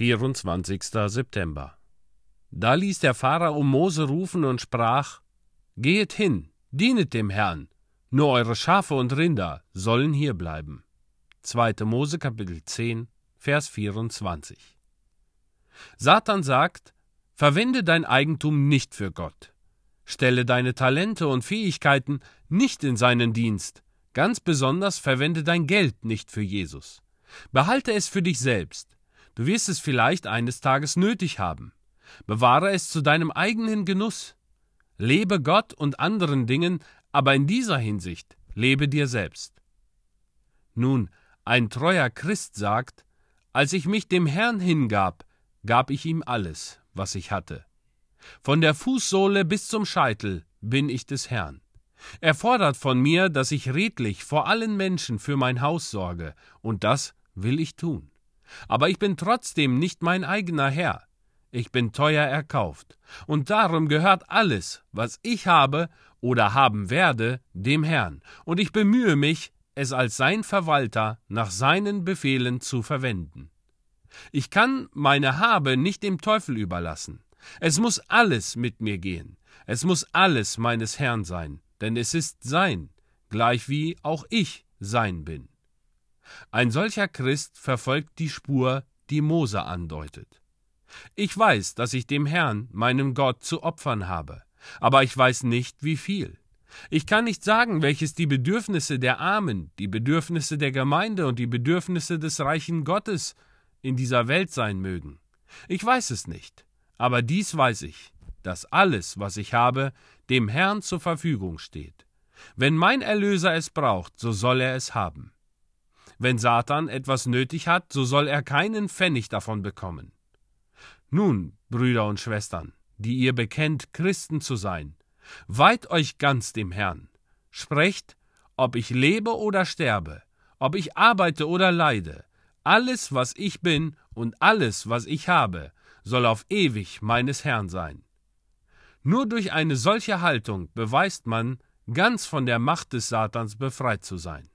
24. September. Da ließ der Pharao Mose rufen und sprach: Gehet hin, dienet dem Herrn, nur eure Schafe und Rinder sollen hier bleiben. 2. Mose Kapitel 10, Vers 24. Satan sagt: Verwende dein Eigentum nicht für Gott. Stelle deine Talente und Fähigkeiten nicht in seinen Dienst. Ganz besonders verwende dein Geld nicht für Jesus. Behalte es für dich selbst. Du wirst es vielleicht eines Tages nötig haben. Bewahre es zu deinem eigenen Genuss. Lebe Gott und anderen Dingen, aber in dieser Hinsicht lebe dir selbst. Nun, ein treuer Christ sagt, als ich mich dem Herrn hingab, gab ich ihm alles, was ich hatte. Von der Fußsohle bis zum Scheitel bin ich des Herrn. Er fordert von mir, dass ich redlich vor allen Menschen für mein Haus sorge, und das will ich tun. Aber ich bin trotzdem nicht mein eigener Herr. Ich bin teuer erkauft, und darum gehört alles, was ich habe oder haben werde, dem Herrn, und ich bemühe mich, es als sein Verwalter nach seinen Befehlen zu verwenden. Ich kann meine Habe nicht dem Teufel überlassen. Es muss alles mit mir gehen. Es muss alles meines Herrn sein, denn es ist sein, gleichwie auch ich sein bin. Ein solcher Christ verfolgt die Spur, die Mose andeutet. Ich weiß, dass ich dem Herrn, meinem Gott, zu opfern habe, aber ich weiß nicht, wie viel. Ich kann nicht sagen, welches die Bedürfnisse der Armen, die Bedürfnisse der Gemeinde und die Bedürfnisse des reichen Gottes in dieser Welt sein mögen. Ich weiß es nicht, aber dies weiß ich, dass alles, was ich habe, dem Herrn zur Verfügung steht. Wenn mein Erlöser es braucht, so soll er es haben. Wenn Satan etwas nötig hat, so soll er keinen Pfennig davon bekommen. Nun, Brüder und Schwestern, die ihr bekennt, Christen zu sein, weiht euch ganz dem Herrn. Sprecht, ob ich lebe oder sterbe, ob ich arbeite oder leide, alles, was ich bin und alles, was ich habe, soll auf ewig meines Herrn sein. Nur durch eine solche Haltung beweist man, ganz von der Macht des Satans befreit zu sein.